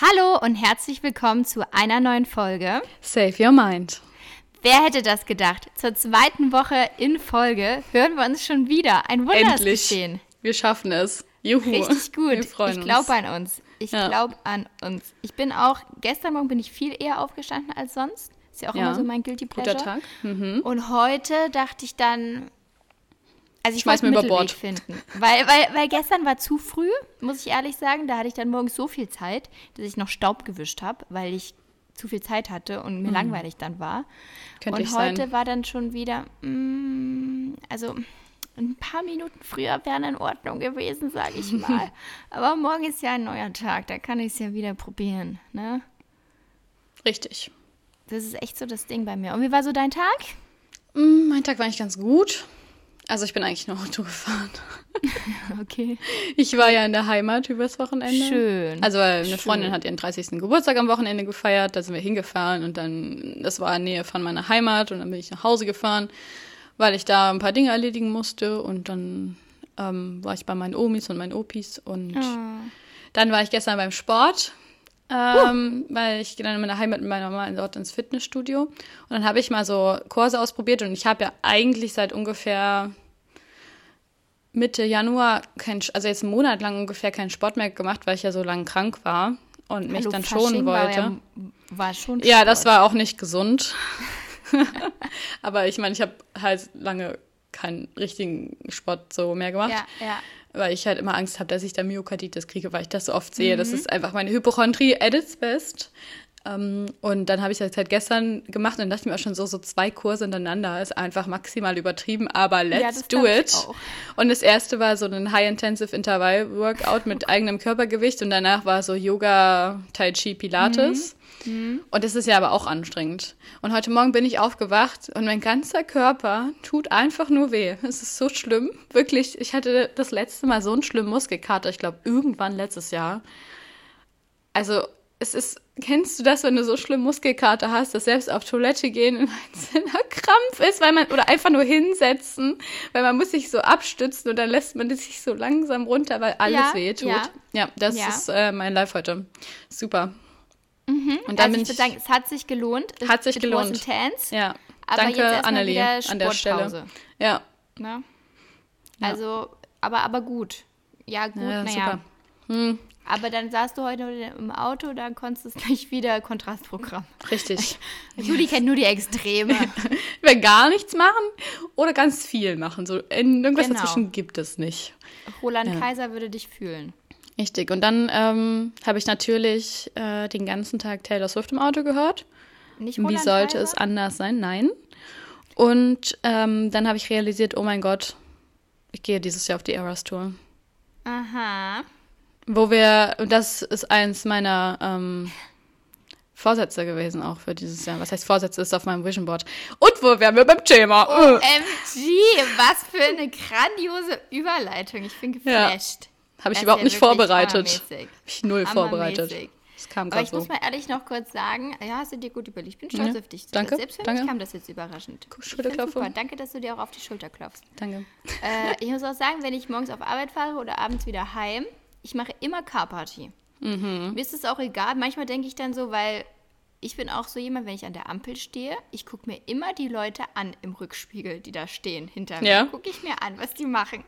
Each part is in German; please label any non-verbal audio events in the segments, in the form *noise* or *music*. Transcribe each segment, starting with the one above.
Hallo und herzlich willkommen zu einer neuen Folge. Save Your Mind. Wer hätte das gedacht? Zur zweiten Woche in Folge hören wir uns schon wieder. Ein Wunder Endlich. geschehen. Wir schaffen es. Juhu. Richtig gut. Wir freuen ich glaube an uns. Ich Ja. glaube an uns. Ich bin auch, gestern Morgen bin ich viel eher aufgestanden als sonst. Ist ja auch Ja. immer so mein Guilty Pleasure. Guter Tag. Mhm. Und heute dachte ich dann, also ich Schmeiß wollte einen mir über Mittelweg Bord. finden. Weil, weil, weil gestern war zu früh, muss ich ehrlich sagen. Da hatte ich dann morgens so viel Zeit, dass ich noch Staub gewischt habe, weil ich zu viel Zeit hatte und mir langweilig dann war. Könnte und heute sein. war dann schon wieder, mm, also ein paar Minuten früher wären in Ordnung gewesen, sage ich *laughs* mal. Aber morgen ist ja ein neuer Tag, da kann ich es ja wieder probieren. Ne? Richtig. Das ist echt so das Ding bei mir. Und wie war so dein Tag? Mm, Mein Tag war eigentlich ganz gut. Also ich bin eigentlich nur Auto gefahren. *laughs* Okay. Ich war ja in der Heimat übers Wochenende. Schön. Also weil eine Schön. Freundin hat ihren 30. Geburtstag am Wochenende gefeiert. Da sind wir hingefahren und dann, das war in der Nähe von meiner Heimat und dann bin ich nach Hause gefahren, weil ich da ein paar Dinge erledigen musste und dann ähm, war ich bei meinen Omis und meinen Opis und dann war ich gestern beim Sport. Ähm, weil ich dann in meiner Heimat mit meiner Mama dort ins Fitnessstudio. Und dann habe ich mal so Kurse ausprobiert und ich habe ja eigentlich seit ungefähr Mitte Januar, kein, also jetzt einen Monat lang ungefähr keinen Sport mehr gemacht, weil ich ja so lange krank war und mich Hallo, dann schonen war wollte. Ja, war schon Ja, das war auch nicht gesund. *laughs* *laughs* Aber ich meine, ich habe halt lange keinen richtigen Sport so mehr gemacht, Ja, ja. Weil ich halt immer Angst habe, dass ich da Myokarditis kriege, weil ich das so oft sehe. Das ist einfach meine Hypochondrie at its best. Ähm, und dann habe ich das halt gestern gemacht und dann dachte ich mir auch schon so, so zwei Kurse hintereinander ist einfach maximal übertrieben, aber let's das do it. Und das erste war so ein High-Intensive Intervall-Workout mit *laughs* eigenem Körpergewicht und danach war so Yoga, Tai Chi, Pilates. Und das ist ja aber auch anstrengend. Und heute Morgen bin ich aufgewacht und mein ganzer Körper tut einfach nur weh. Es ist so schlimm. Wirklich, ich hatte das letzte Mal so einen schlimmen Muskelkater, ich glaube irgendwann letztes Jahr. Also, es ist, kennst du das, wenn du so schlimm Muskelkater hast, dass selbst auf Toilette gehen ein einzelner Krampf ist, weil man, oder einfach nur hinsetzen, weil man muss sich so abstützen und dann lässt man sich so langsam runter, weil alles Ja, weh tut. ja. Ja, das Ja. ist äh, mein Live heute. Super. Und dann also bin ich würde sagen, es hat sich gelohnt. Hat sich gelohnt. Intense, ja, aber danke Annelie an der Stelle. Ja, Ne? Also, aber, aber gut. Ja, gut, ja naja. super. Aber dann saßt du heute im Auto, dann konntest du es *laughs* gleich wieder Kontrastprogramm. Richtig. *laughs* Juli kennt nur die Extreme. Will gar nichts machen oder ganz viel machen. So in, irgendwas Genau. dazwischen gibt es nicht. Roland Kaiser würde dich fühlen. Richtig. Und dann ähm, habe ich natürlich äh, den ganzen Tag Taylor Swift im Auto gehört. Nicht Wie Roland sollte Kaiser? es anders sein? Nein. Und ähm, dann habe ich realisiert, oh mein Gott, ich gehe dieses Jahr auf die Eras Tour. Aha. Wo wir, und das ist eins meiner ähm, Vorsätze gewesen auch für dieses Jahr. Was heißt Vorsätze ist auf meinem Vision Board. Und wo wären wir beim Thema? Äh. MG, was für eine grandiose Überleitung. Ich bin Ja. geflasht. Habe ich Das überhaupt ja nicht vorbereitet. hammermäßig. Habe ich null vorbereitet. Das kam Aber ich so. muss mal ehrlich noch kurz sagen, ja, hast du dir gut überlegt. Ich bin stolz Ja, auf dich. danke, Selbst für danke. mich kam das jetzt überraschend. Schulterklopfen. Danke, dass du dir auch auf die Schulter klopfst. Danke. äh, ich muss auch sagen, wenn ich morgens auf Arbeit fahre oder abends wieder heim, ich mache immer Car-Party. Mhm. Mir ist es auch egal. Manchmal denke ich dann so, weil ich bin auch so jemand, wenn ich an der Ampel stehe, ich gucke mir immer die Leute an im Rückspiegel, die da stehen hinter mir. Ja. Gucke ich mir an, was die machen.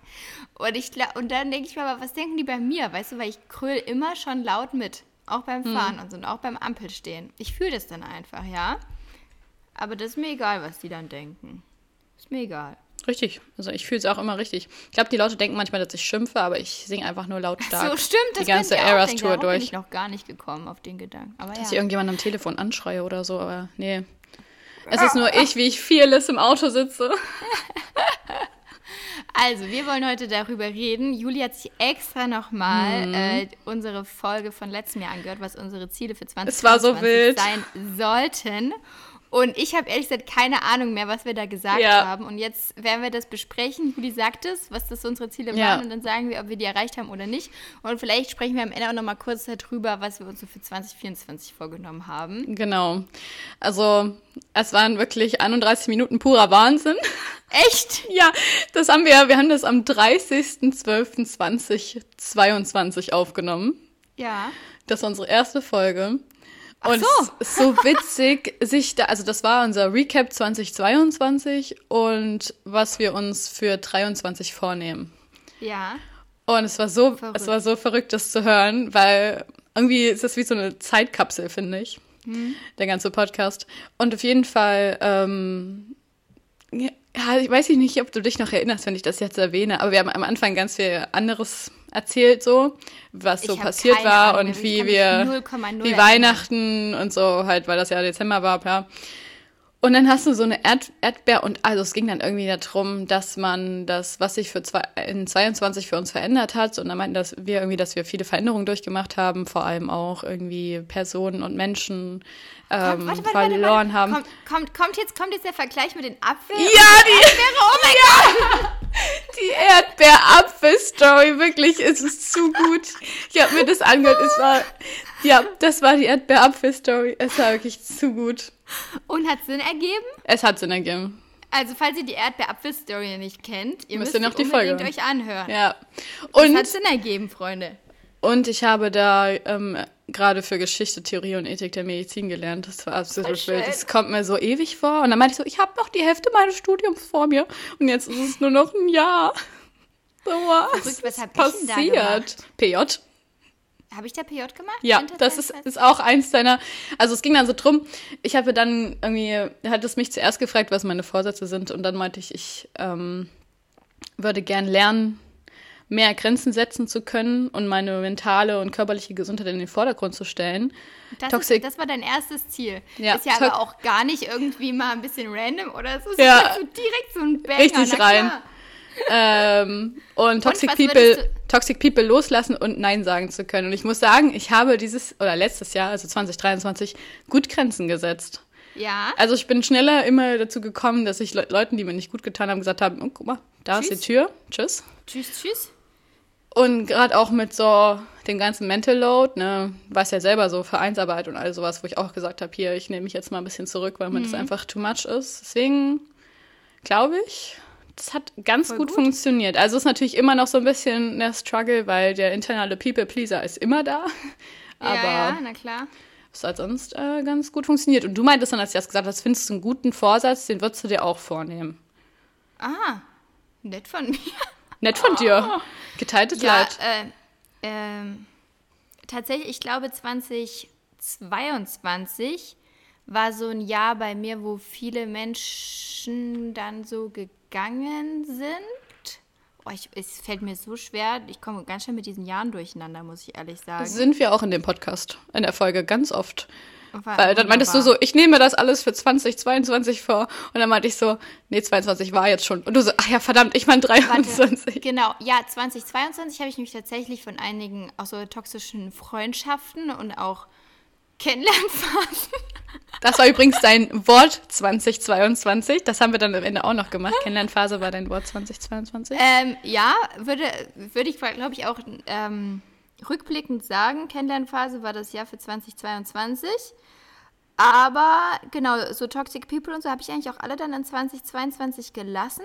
Und, ich, und dann denke ich mir, aber was denken die bei mir? Weißt du, weil ich kröll immer schon laut mit. Auch beim Mhm. Fahren und so und auch beim Ampelstehen. Ich fühle das dann einfach, ja. Aber das ist mir egal, was die dann denken. Ist mir egal. Richtig. Also ich fühle es auch immer richtig. Ich glaube, die Leute denken manchmal, dass ich schimpfe, aber ich singe einfach nur lautstark so stimmt, das die ganze Eras. Tour Darauf bin durch. ich noch gar nicht gekommen auf den Gedanken. Aber Dass ich ja. irgendjemand am Telefon anschreie oder so, aber nee. Es ist nur ich, wie ich fearless im Auto sitze. *laughs* Also, wir wollen heute darüber reden. Juli hat sich extra nochmal Mhm. äh, unsere Folge von letztem Jahr angehört, was unsere Ziele für 2020 Es war so wild. sein sollten. Und ich habe ehrlich gesagt keine Ahnung mehr, was wir da gesagt Ja. haben. Und jetzt werden wir das besprechen. Juli sagt es, was das unsere Ziele Ja. waren. Und dann sagen wir, ob wir die erreicht haben oder nicht. Und vielleicht sprechen wir am Ende auch nochmal kurz darüber, was wir uns so für 2024 vorgenommen haben. Genau. Also, es waren wirklich 31 Minuten purer Wahnsinn. Echt? *laughs* Ja, das haben wir, wir haben das am 30.12.2022 aufgenommen. Ja. Das ist unsere erste Folge. Und so. es ist so witzig, sich da, also das war unser Recap 2022 und was wir uns für 23 vornehmen. Ja. Und es war so, Verrückt. es war so verrückt, das zu hören, weil irgendwie ist das wie so eine Zeitkapsel, finde ich. Hm. Der ganze Podcast. Und auf jeden Fall, ähm, ja, ich weiß nicht, ob du dich noch erinnerst, wenn ich das jetzt erwähne, aber wir haben am Anfang ganz viel anderes erzählt, so, was so Ich passiert war Ahnung und wie wir, 0,0 wie. Weihnachten und so halt, weil das ja Dezember war, bla. Und dann hast du so eine Erd Erdbeer und also es ging dann irgendwie darum, dass man das, was sich für zwei, in 22 für uns verändert hat, und dann meinten dass wir irgendwie, dass wir viele Veränderungen durchgemacht haben, vor allem auch irgendwie Personen und Menschen ähm, warte, warte, verloren warte, haben. Kommt, kommt, kommt, jetzt, kommt jetzt der Vergleich mit den Apfel? Ja, die, Oh mein Gott! *laughs* die Erdbeer-Apfel-Story, wirklich, es ist zu gut. Ich habe mir das angehört, es war, ja, das war die Erdbeer-Apfel-Story, es war wirklich zu gut. Und hat Sinn ergeben? Es hat Sinn ergeben. Also, falls ihr die Erdbeer-Apfel-Story nicht kennt, ihr Müsst müsst ihr noch die Folge euch anhören. Ja. Und hat Sinn ergeben, Freunde. Und ich habe da ähm, gerade für Geschichte, Theorie und Ethik der Medizin gelernt. Das war absolut Voll wild. schön. Das kommt mir so ewig vor. Und dann meinte ich so, ich habe noch die Hälfte meines Studiums vor mir. Und jetzt ist es nur noch ein Jahr. So was Verrückt, gemacht? PJ. Habe ich da PJ gemacht? Ja, das ist, 22? ist auch eins deiner. Also es ging dann so drum, ich habe dann irgendwie, hat es mich zuerst gefragt, was meine Vorsätze sind. Und dann meinte ich, ich ähm, würde gern lernen, mehr Grenzen setzen zu können und meine mentale und körperliche Gesundheit in den Vordergrund zu stellen. Das, Toxic- ist, das war dein erstes Ziel. Ja, ist ja aber auch gar nicht irgendwie mal ein bisschen random oder so. Ja. ist so direkt so ein Banger. Richtig rein. ähm, und Toxic was People, Toxic People loslassen und Nein sagen zu können. Und ich muss sagen, ich habe dieses, oder letztes Jahr, also 2023, gut Grenzen gesetzt. Ja. Also ich bin schneller immer dazu gekommen, dass ich Le Leuten, die mir nicht gut getan haben, gesagt habe, oh, guck mal, da ist Tschüss. die Tür, tschüss. Tschüss, tschüss. Und gerade auch mit so dem ganzen Mental Load, ne, was ja selber so Vereinsarbeit und all sowas, wo ich auch gesagt habe, hier, ich nehme mich jetzt mal ein bisschen zurück, weil mir Mhm. das einfach too much ist. Deswegen glaube ich, das hat ganz gut, gut. funktioniert. Also ist natürlich immer noch so ein bisschen der Struggle, weil der internale People-Pleaser ist immer da. Aber ja, ja, na klar. es hat sonst äh, ganz gut funktioniert. Und du meintest dann, als du das gesagt hast, findest du einen guten Vorsatz, den würdest du dir auch vornehmen. Ah, nett von mir. Nett von dir. Geteiltes Oh. Ja, Leid. äh, ähm, tatsächlich, ich glaube 2022 war so ein Jahr bei mir, wo viele Menschen dann so gegangen sind. Oh, ich, es fällt mir so schwer. Ich komme ganz schön mit diesen Jahren durcheinander, muss ich ehrlich sagen. Sind wir auch in dem Podcast, in der Folge, ganz oft. War Weil dann meintest du wunderbar. so, ich nehme das alles für 2022 vor. Und dann meinte ich so, nee, 22 war jetzt schon. Und du so, ach ja, verdammt, ich meine Warte, 23. genau, ja, 2022 habe ich mich tatsächlich von einigen auch so toxischen Freundschaften und auch Kennenlernphasen. *laughs* Das war übrigens dein Wort 2022. Das haben wir dann am Ende auch noch gemacht. Kennenlernphase war dein Wort 2022. Ähm, ja, würde, würde ich, glaube ich, auch ähm, rückblickend sagen, Kennenlernphase war das Jahr für 2022. Aber genau, so Toxic People und so habe ich eigentlich auch alle dann in 2022 gelassen.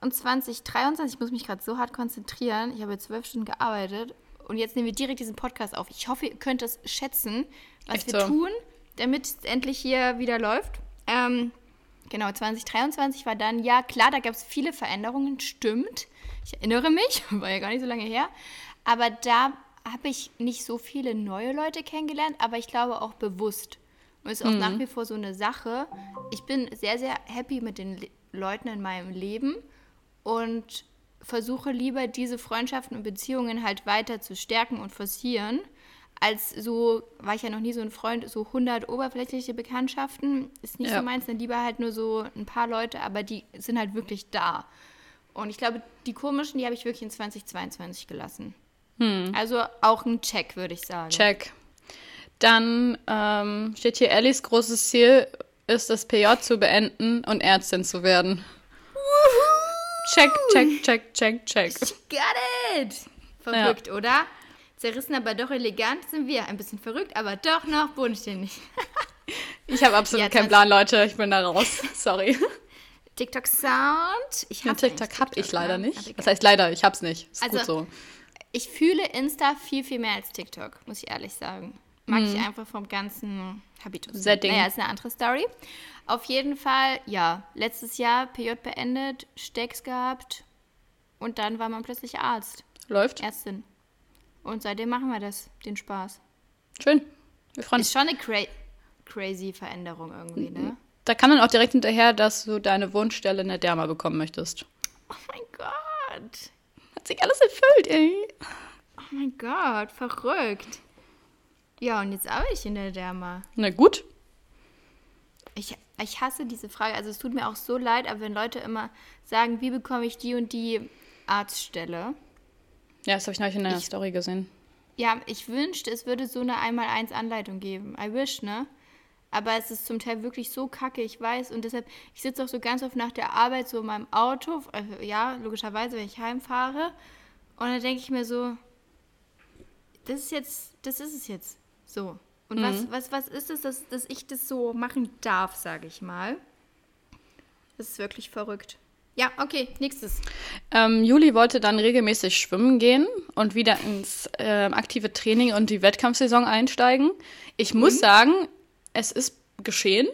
Und 2023, ich muss mich gerade so hart konzentrieren, ich habe zwölf Stunden gearbeitet und jetzt nehmen wir direkt diesen Podcast auf. Ich hoffe, ihr könnt es schätzen, was Echt wir so. tun, damit es endlich hier wieder läuft. Ähm, Genau, 2023 war dann, ja klar, da gab es viele Veränderungen, stimmt. Ich erinnere mich, *laughs* war ja gar nicht so lange her. Aber da habe ich nicht so viele neue Leute kennengelernt, aber ich glaube auch bewusst. Und ist auch nach wie vor so eine Sache. Ich bin sehr, sehr happy mit den Le Leuten in meinem Leben und versuche lieber diese Freundschaften und Beziehungen halt weiter zu stärken und forcieren, als so, war ich ja noch nie so ein Freund, so 100 oberflächliche Bekanntschaften, ist nicht Ja. so meins, dann lieber halt nur so ein paar Leute, aber die sind halt wirklich da. Und ich glaube, die komischen, die habe ich wirklich in 2022 gelassen. Also auch ein Check, würde ich sagen. Check. Dann ähm, steht hier, Ellis großes Ziel ist, das PJ zu beenden und Ärztin zu werden. Check, check, check, check, check. Got it! Verrückt, oder? Zerrissen, aber doch elegant sind wir. Ein bisschen verrückt, aber doch noch bodenständig. *laughs* Ich habe absolut Ja, keinen 20 Plan, Leute. Ich bin da raus. *laughs* Sorry. TikTok Sound. Ich Ja, TikTok habe ich leider nicht. Das heißt leider, ich hab's nicht. Ist Also, gut so. Ich fühle Insta viel, viel mehr als TikTok, muss ich ehrlich sagen. Mag ich einfach vom ganzen Habitus. Setting. Naja, ist eine andere Story. Auf jeden Fall, ja, letztes Jahr PJ beendet, Stecks gehabt und dann war man plötzlich Arzt, Läuft. Ärztin. Und seitdem machen wir das, den Spaß. Schön. Wir freuen uns. Ist schon eine cra crazy Veränderung irgendwie, ne? Da kam dann auch direkt hinterher, dass du deine Wunschstelle in der Derma bekommen möchtest. Oh mein Gott. Sich alles erfüllt, ey. Oh mein Gott, verrückt. Ja, und jetzt arbeite ich in der Derma. Na gut. Ich, ich hasse diese Frage. Also es tut mir auch so leid, aber wenn Leute immer sagen, wie bekomme ich die und die Arztstelle? Ja, das habe ich neulich in deiner Ich- Story gesehen. Ja, ich wünschte, es würde so eine Einmal-Eins-Anleitung geben. I wish, ne? Aber es ist zum Teil wirklich so kacke, ich weiß. Und deshalb, ich sitze auch so ganz oft nach der Arbeit so in meinem Auto. äh, Ja, logischerweise, wenn ich heimfahre. Und dann denke ich mir so, das ist jetzt, das ist es jetzt. So. Und was, was, was ist es, dass, dass ich das so machen darf, sage ich mal? Das ist wirklich verrückt. Ja, okay, nächstes. Ähm, Juli wollte dann regelmäßig schwimmen gehen und wieder ins ähm, aktive Training und die Wettkampfsaison einsteigen. Ich muss sagen, es ist geschehen.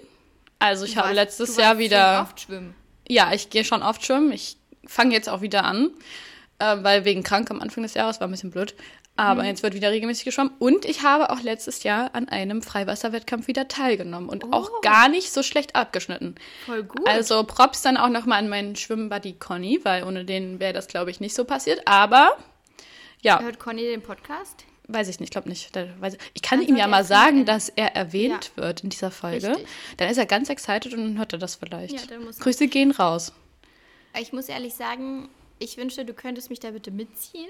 Also ich habe letztes du Jahr wieder. schon Oft schwimmen. Ja, ich gehe schon oft schwimmen. Ich fange jetzt auch wieder an, äh, weil wegen krank am Anfang des Jahres war ein bisschen blöd. Aber Mhm. jetzt wird wieder regelmäßig geschwommen. Und ich habe auch letztes Jahr an einem Freiwasserwettkampf wieder teilgenommen und auch Oh. gar nicht so schlecht abgeschnitten. Voll gut. Also Props dann auch nochmal an meinen Schwimmbuddy Conny, weil ohne den wäre das, glaube ich, nicht so passiert. Aber ja, Hört Conny den Podcast? Weiß ich nicht, glaube nicht. Ich ich kann Dann ihm ja mal sagen, dass er erwähnt wird in dieser Folge. Richtig. Dann ist er ganz excited und dann hört er das vielleicht. Ja. Grüße gehen raus. Ich muss ehrlich sagen, ich wünschte, du könntest mich da bitte mitziehen,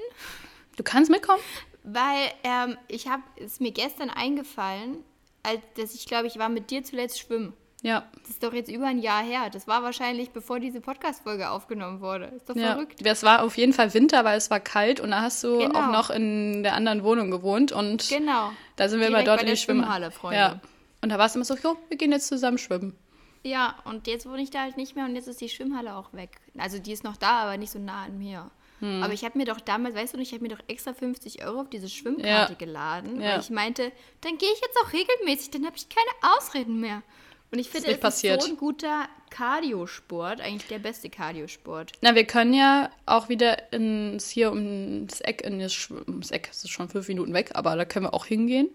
Du kannst mitkommen? weil ähm, ich habe, es mir gestern eingefallen, als dass ich glaube, ich war mit dir zuletzt schwimmen. Ja. Das ist doch jetzt über ein Jahr her. Das war wahrscheinlich, bevor diese Podcast-Folge aufgenommen wurde. Ist doch Ja, verrückt. es war auf jeden Fall Winter, weil es war kalt und da hast du Genau. auch noch in der anderen Wohnung gewohnt und Genau. da sind wir immer Direkt dort bei in der Schwimmhalle, Freunde. Ja. Und da war es immer so, jo, wir gehen jetzt zusammen schwimmen. Ja, und jetzt wohne ich da halt nicht mehr und jetzt ist die Schwimmhalle auch weg. Also die ist noch da, aber nicht so nah an mir. Hm. Aber ich habe mir doch damals, weißt du nicht, ich habe mir doch extra 50 Euro auf diese Schwimmkarte Ja. geladen, Ja. weil ich meinte, dann gehe ich jetzt auch regelmäßig, dann habe ich keine Ausreden mehr. Und ich finde, es ist passiert. so ein guter Kardiosport, eigentlich der beste Kardiosport. Na, wir können ja auch wieder ins, hier ums Eck, in das, ums Eck, das ist schon fünf Minuten weg, aber da können wir auch hingehen.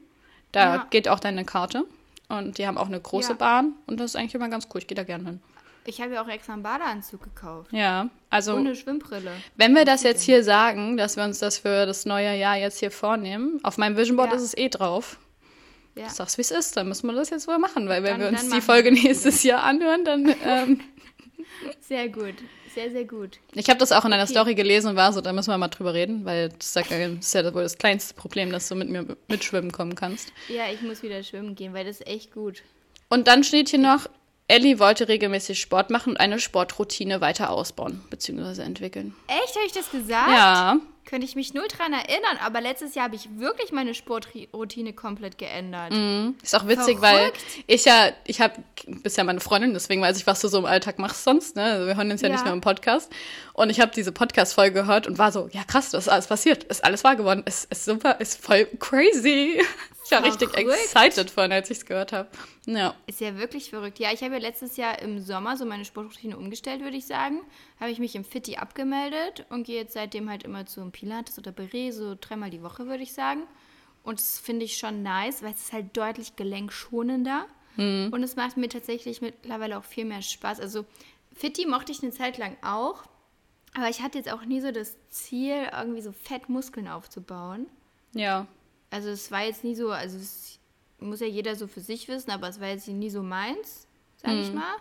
Da Ja. geht auch deine Karte. Und die haben auch eine große Ja. Bahn und das ist eigentlich immer ganz cool. Ich gehe da gerne hin. Ich habe ja auch extra einen Badeanzug gekauft. Ja, also eine Schwimmbrille. wenn wir das jetzt hier sagen, dass wir uns das für das neue Jahr jetzt hier vornehmen, auf meinem Vision Board Ja. ist es eh drauf. Ja. Ich sag's, wie es ist, dann müssen wir das jetzt wohl machen, weil wenn Dann- wir uns die Folge nächstes Jahr anhören, dann. Ähm, *laughs* Sehr gut. Sehr, sehr gut. ich habe das auch in einer Okay. Story gelesen und war so, da müssen wir mal drüber reden, weil das ist ja, das ist ja wohl das kleinste Problem, dass du mit mir mitschwimmen kommen kannst. Ja, ich muss wieder schwimmen gehen, weil das ist echt gut. Und dann steht hier noch, Ellie wollte regelmäßig Sport machen und eine Sportroutine weiter ausbauen bzw. entwickeln. Echt, habe ich das gesagt? Ja, Könnte ich mich null dran erinnern, aber letztes Jahr habe ich wirklich meine Sportroutine komplett geändert. ist auch witzig, weil Verrückt. ich ja, ich habe, bist ja meine Freundin, deswegen weiß ich, was du so im Alltag machst sonst. Ne? Also wir hören uns ja, Ja. nicht nur im Podcast. Und ich habe diese Podcast-Folge gehört und war so, ja krass, was ist alles passiert? Ist alles wahr geworden? Ist, ist super, ist voll crazy. Ich war richtig Verrückt. excited vorhin, als ich es gehört habe. Ja. Ist ja wirklich verrückt. Ja, ich habe ja letztes Jahr im Sommer so meine Sportroutine umgestellt, würde ich sagen. Habe ich mich im Fitti abgemeldet und gehe jetzt seitdem halt immer zum Pilates oder Beret, so dreimal die Woche, würde ich sagen. Und das finde ich schon nice, weil es ist halt deutlich gelenkschonender. Und es macht mir tatsächlich mittlerweile auch viel mehr Spaß. Also Fitti mochte ich eine Zeit lang auch, aber ich hatte jetzt auch nie so das Ziel, irgendwie so Fettmuskeln aufzubauen. Ja. Also es war jetzt nie so, also es muss ja jeder so für sich wissen, aber es war jetzt nie so meins, sag ich mal.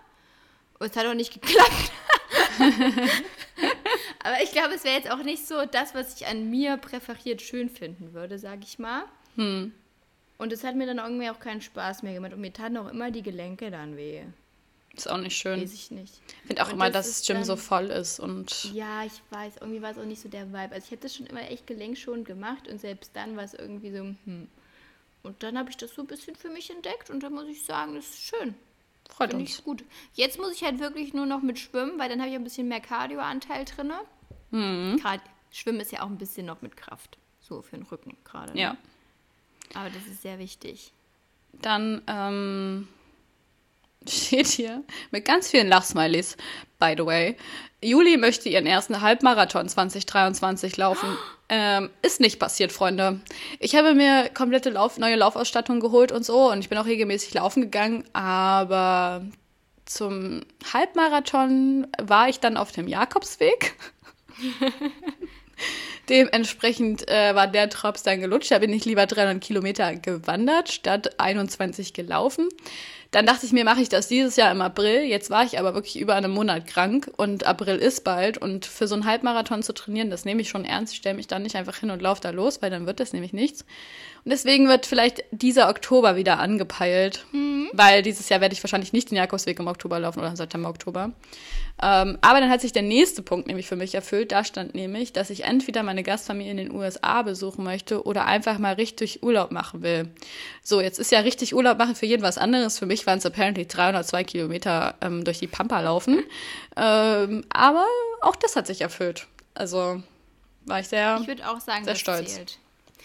Und es hat auch nicht *laughs* geklappt. aber ich glaube, es wäre jetzt auch nicht so das, was ich an mir präferiert schön finden würde, sag ich mal. Und es hat mir dann irgendwie auch keinen Spaß mehr gemacht. Und mir taten auch immer die Gelenke dann weh. Ist auch nicht schön. Weiß ich nicht. Ich finde auch Und immer, das dass das Gym dann- so voll ist und Ja, ich weiß, irgendwie war es auch nicht so der Vibe. Also ich hätte das schon immer echt gelenkschonend gemacht und selbst dann war es irgendwie so, hm. Und dann habe ich das so ein bisschen für mich entdeckt und dann muss ich sagen, das ist schön. freut Finde uns. ich gut. Jetzt muss ich halt wirklich nur noch mit schwimmen, weil dann habe ich ein bisschen mehr Cardio-Anteil drin. Mhm. Gerade Schwimmen ist ja auch ein bisschen noch mit Kraft. So für den Rücken gerade. Ne? Ja. Aber das ist sehr wichtig. Dann ähm, steht hier mit ganz vielen Lachsmileys, by the way. Juli möchte ihren ersten Halbmarathon 2023 laufen. *gasps* Ähm, ist nicht passiert, Freunde. Ich habe mir komplette Lauf neue Laufausstattung geholt und so und ich bin auch regelmäßig laufen gegangen, aber zum Halbmarathon war ich dann auf dem Jakobsweg. *laughs* Dementsprechend äh, war der Drops dann gelutscht. Da bin ich lieber 300 Kilometer gewandert, statt 21 gelaufen. Dann dachte ich mir, mache ich das dieses Jahr im April. Jetzt war ich aber wirklich über einen Monat krank und April ist bald. Und für so einen Halbmarathon zu trainieren, das nehme ich schon ernst. Ich stelle mich dann nicht einfach hin und laufe da los, weil dann wird das nämlich nichts. Und deswegen wird vielleicht dieser Oktober wieder angepeilt, mhm. weil dieses Jahr werde ich wahrscheinlich nicht den Jakobsweg im Oktober laufen oder im September, Oktober. Ähm, aber dann hat sich der nächste Punkt nämlich für mich erfüllt. Da stand nämlich, dass ich entweder meine Gastfamilie in den USA besuchen möchte oder einfach mal richtig Urlaub machen will. So, jetzt ist ja richtig Urlaub machen für jeden was anderes. Für mich waren es apparently 302 Kilometer ähm, durch die Pampa laufen. Ähm, aber auch das hat sich erfüllt. Also war ich sehr, ich würde auch sagen, sehr stolz. Zählt.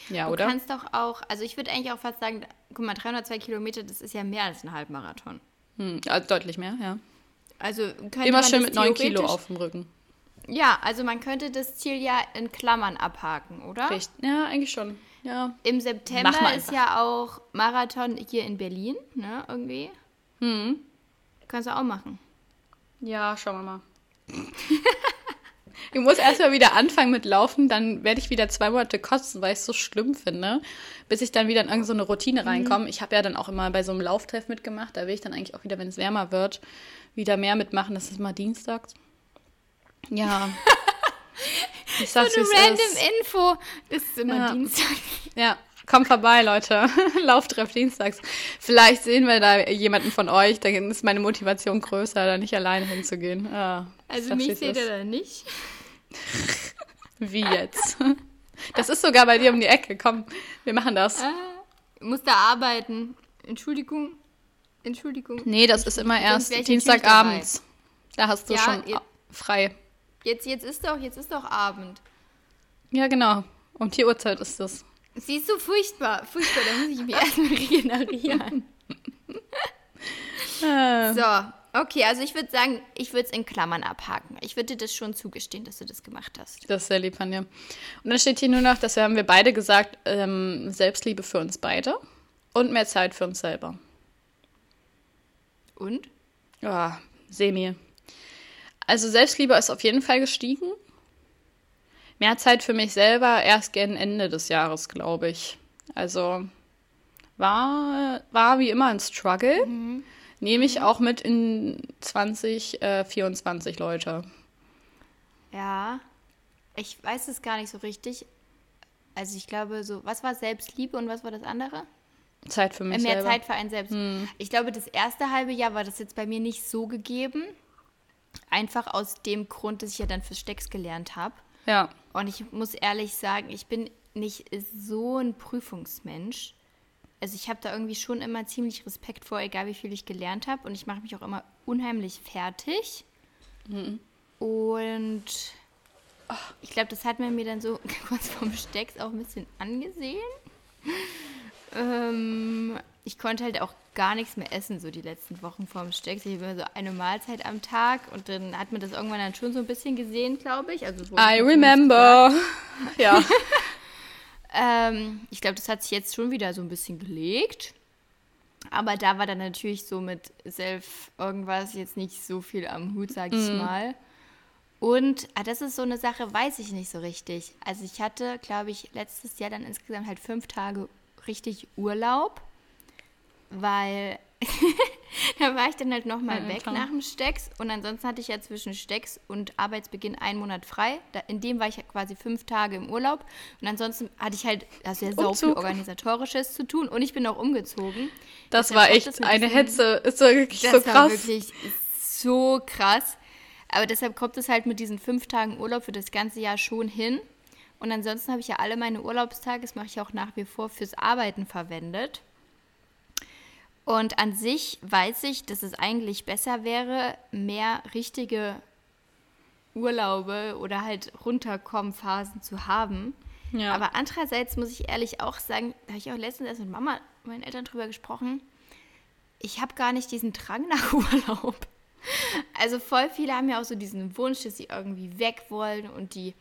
Ja, du oder? Du kannst doch auch, also ich würde eigentlich auch fast sagen, guck mal, 302 Kilometer, das ist ja mehr als ein Halbmarathon. Hm, also deutlich mehr, ja. Also Immer schön mit 9 Kilo auf dem Rücken. Ja, also man könnte das Ziel ja in Klammern abhaken, oder? Richtig. Ja, eigentlich schon. Ja. Im September ist ja auch Marathon hier in Berlin, ne, irgendwie. Hm. Kannst du auch machen. Ja, schauen wir mal. *laughs* ich muss erstmal wieder anfangen mit Laufen, dann werde ich wieder zwei Monate kotzen, weil ich es so schlimm finde, bis ich dann wieder in irgendeine so Routine mhm. reinkomme. Ich habe ja dann auch immer bei so einem Lauftreff mitgemacht, da will ich dann eigentlich auch wieder, wenn es wärmer wird, wieder mehr mitmachen. Das ist mal dienstags. Ja. *laughs* Ich sag's, so eine random ist. Info. Das ist immer ja. Dienstag. Ja, kommt vorbei, Leute. *laughs* Lauftreff dienstags. Vielleicht sehen wir da jemanden von euch. Dann ist meine Motivation größer, da nicht alleine hinzugehen. Ja, also mich seht ihr da nicht. *laughs* Wie jetzt? Das ist sogar bei dir um die Ecke. Komm, wir machen das. Ah, muss da arbeiten. Entschuldigung. Entschuldigung. Nee, das ist immer erst Dienstagabends. Da hast du ja, schon frei. Jetzt, jetzt, ist doch, jetzt ist doch Abend. Ja, genau. Um die Uhrzeit ist das. Siehst du, furchtbar. Furchtbar, da muss ich mich *laughs* erstmal regenerieren. Ah. so, okay, also ich würde sagen, ich würde es in Klammern abhaken. Ich würde dir das schon zugestehen, dass du das gemacht hast. Das ist sehr lieb von dir. Und dann steht hier nur noch, dass wir haben wir beide gesagt, ähm, Selbstliebe für uns beide und mehr Zeit für uns selber. Und? Ja, semi. Also Selbstliebe ist auf jeden Fall gestiegen. Mehr Zeit für mich selber erst gegen Ende des Jahres, glaube ich. Also war, war wie immer ein Struggle. Mhm. Nehme ich auch mit in 2024 äh, Leute. Ja, ich weiß es gar nicht so richtig. Also ich glaube so, was war Selbstliebe und was war das andere? Zeit für mich Mehr selber. Zeit für einen selbst. Hm. Ich glaube, das erste halbe Jahr war das jetzt bei mir nicht so gegeben. Einfach aus dem Grund, dass ich ja dann fürs Stecks gelernt habe. Ja. Und ich muss ehrlich sagen, ich bin nicht so ein Prüfungsmensch. Also ich habe da irgendwie schon immer ziemlich Respekt vor, egal wie viel ich gelernt habe. Und ich mache mich auch immer unheimlich fertig. Mhm. Und ich glaube, das hat man mir dann so *laughs* kurz vorm Stecks auch ein bisschen angesehen. Ähm, ich konnte halt auch gar nichts mehr essen, so die letzten Wochen vorm Stecks. Ich habe so eine Mahlzeit am Tag und dann hat man das irgendwann dann schon so ein bisschen gesehen, glaube ich. Also I remember. *laughs* Ja. *laughs* ähm, ich glaube, das hat sich jetzt schon wieder so ein bisschen gelegt. Aber da war dann natürlich so mit Self irgendwas jetzt nicht so viel am Hut, sag ich mm. mal. Und ah, das ist so eine Sache, weiß ich nicht so richtig. Also ich hatte, glaube ich, letztes Jahr dann insgesamt halt fünf Tage richtig Urlaub, weil *laughs* da war ich dann halt nochmal ja, weg klar. nach dem Stecks und ansonsten hatte ich ja zwischen Stecks und Arbeitsbeginn einen Monat frei. Da, in dem war ich quasi fünf Tage im Urlaub und ansonsten hatte ich halt, also ja so viel Organisatorisches zu tun und ich bin auch umgezogen. Das Deshalb war echt eine Hetze, ist so wirklich das so krass. War wirklich so krass. Aber deshalb kommt es halt mit diesen fünf Tagen Urlaub für das ganze Jahr schon hin. Und ansonsten habe ich ja alle meine Urlaubstage, das mache ich auch nach wie vor, fürs Arbeiten verwendet. Und an sich weiß ich, dass es eigentlich besser wäre, mehr richtige Urlaube oder halt runterkommen-Phasen zu haben. Ja. Aber andererseits muss ich ehrlich auch sagen, da habe ich auch letztens erst mit Mama, meinen Eltern drüber gesprochen, ich habe gar nicht diesen Drang *laughs* nach Urlaub. Also voll viele haben ja auch so diesen Wunsch, dass sie irgendwie weg wollen und die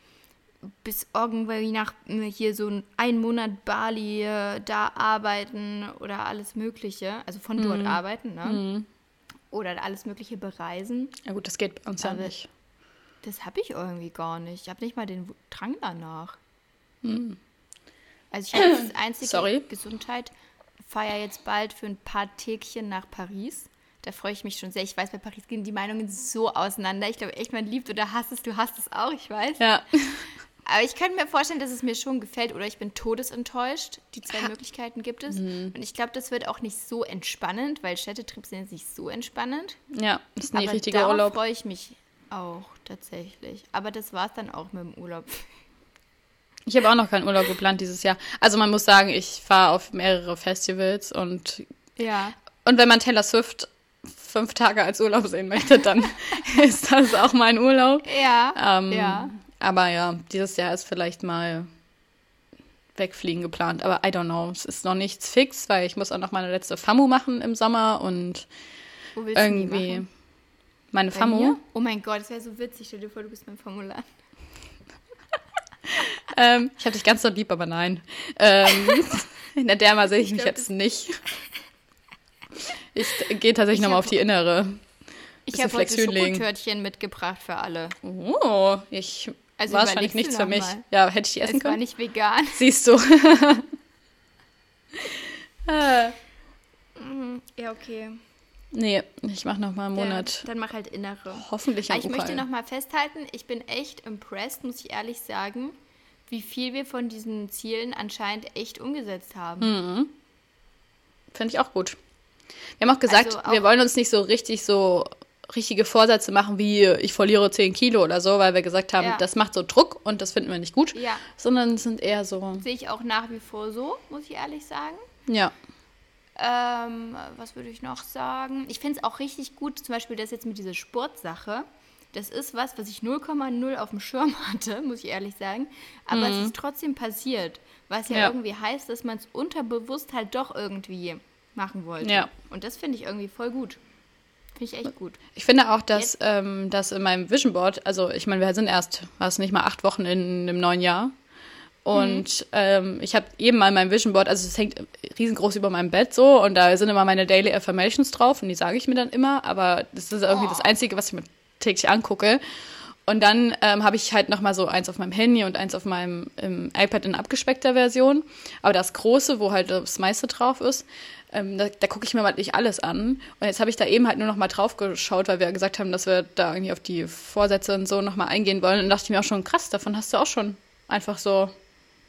bis irgendwie nach hier so einen Monat Bali äh, da arbeiten oder alles Mögliche, also von dort Mhm. arbeiten, ne? Oder alles Mögliche bereisen. ja gut, das geht bei uns ja Aber- nicht. Das habe ich irgendwie gar nicht. Ich habe nicht mal den Drang danach. Also ich habe das *coughs* einzige. Sorry. Gesundheit, feiere jetzt bald für ein paar Tägchen nach Paris. Da freue ich mich schon sehr. Ich weiß, bei Paris gehen die Meinungen so auseinander. Ich glaube echt, man liebt oder hasst es. Du hast es auch, ich weiß. Ja. *laughs* Aber ich könnte mir vorstellen, dass es mir schon gefällt oder ich bin todesenttäuscht. Die zwei Möglichkeiten gibt es. Mhm. Und ich glaube, das wird auch nicht so entspannend, weil Städtetrips sind jetzt nicht so entspannend. Ja, das ist Aber richtiger darauf Urlaub. freue ich mich auch tatsächlich. Aber das war es dann auch mit dem Urlaub. *laughs* Ich habe auch noch keinen Urlaub geplant dieses Jahr. Also man muss sagen, ich fahre auf mehrere Festivals und Ja. und wenn man Taylor Swift fünf Tage als Urlaub sehen möchte, dann *laughs* *laughs* ist das auch mein Urlaub. Ja. Ähm, ja. Aber ja, dieses Jahr ist vielleicht mal wegfliegen geplant. Aber I don't know. Es ist noch nichts fix, weil ich muss auch noch meine letzte FAMU machen im Sommer und irgendwie meine Bei FAMU. mir? Oh mein Gott, das wäre so witzig. Stell dir vor, du bist mein Formular. *laughs* Ähm, ich habe dich ganz so lieb, aber nein. Ähm, *laughs* in der Derma sehe ich, Ich mich glaub, jetzt nicht. Ich gehe tatsächlich Ich nochmal auf die innere. Ich habe heute. Schokotörtchen mitgebracht für alle. Oh, ich Also wahrscheinlich überlegst du nichts für mich. mal. Ja, hätte ich die essen Es war können? nicht vegan. Siehst du. Äh, *laughs* Ja, okay. nee, ich mache noch mal einen Ja, Monat. dann mach halt innere. Hoffentlich Aber am ich möchte Ukraine. noch mal festhalten, ich bin echt impressed, muss ich ehrlich sagen, wie viel wir von diesen Zielen anscheinend echt umgesetzt haben. Hm. Finde ich auch gut. Wir haben auch gesagt, Also auch- wir wollen uns nicht so richtig so richtige Vorsätze machen, wie ich verliere 10 Kilo oder so, weil wir gesagt haben, Ja. das macht so Druck und das finden wir nicht gut. Ja. Sondern es sind eher so, Sehe ich auch nach wie vor so, muss ich ehrlich sagen. ja. Ähm, was würde ich noch sagen? Ich finde es auch richtig gut, zum Beispiel das jetzt mit dieser Sportsache. Das ist was, was ich 0,0 auf dem Schirm *laughs* hatte, muss ich ehrlich sagen. Aber es ist trotzdem passiert. Was ja, Mhm. Ja. irgendwie heißt, dass man es unterbewusst halt doch irgendwie machen wollte. Ja. Und das finde ich irgendwie voll gut. Finde ich echt gut. Ich finde auch, dass ähm, das in meinem Vision Board, also ich meine, wir sind erst, war es nicht mal acht Wochen in dem neuen Jahr. Und ähm, ich habe eben mal mein Vision Board, also es hängt riesengroß über meinem Bett so und da sind immer meine Daily Affirmations drauf und die sage ich mir dann immer, aber das ist irgendwie das Einzige, was ich mir täglich angucke. Und dann ähm, habe ich halt noch mal so eins auf meinem Handy und eins auf meinem iPad in abgespeckter Version. Aber das große, wo halt das meiste drauf ist, ähm, da, da gucke ich mir halt nicht alles an. Und jetzt habe ich da eben halt nur noch mal drauf geschaut, weil wir gesagt haben, dass wir da irgendwie auf die Vorsätze und so noch mal eingehen wollen. Und dachte ich mir auch schon, krass, davon hast du auch schon einfach so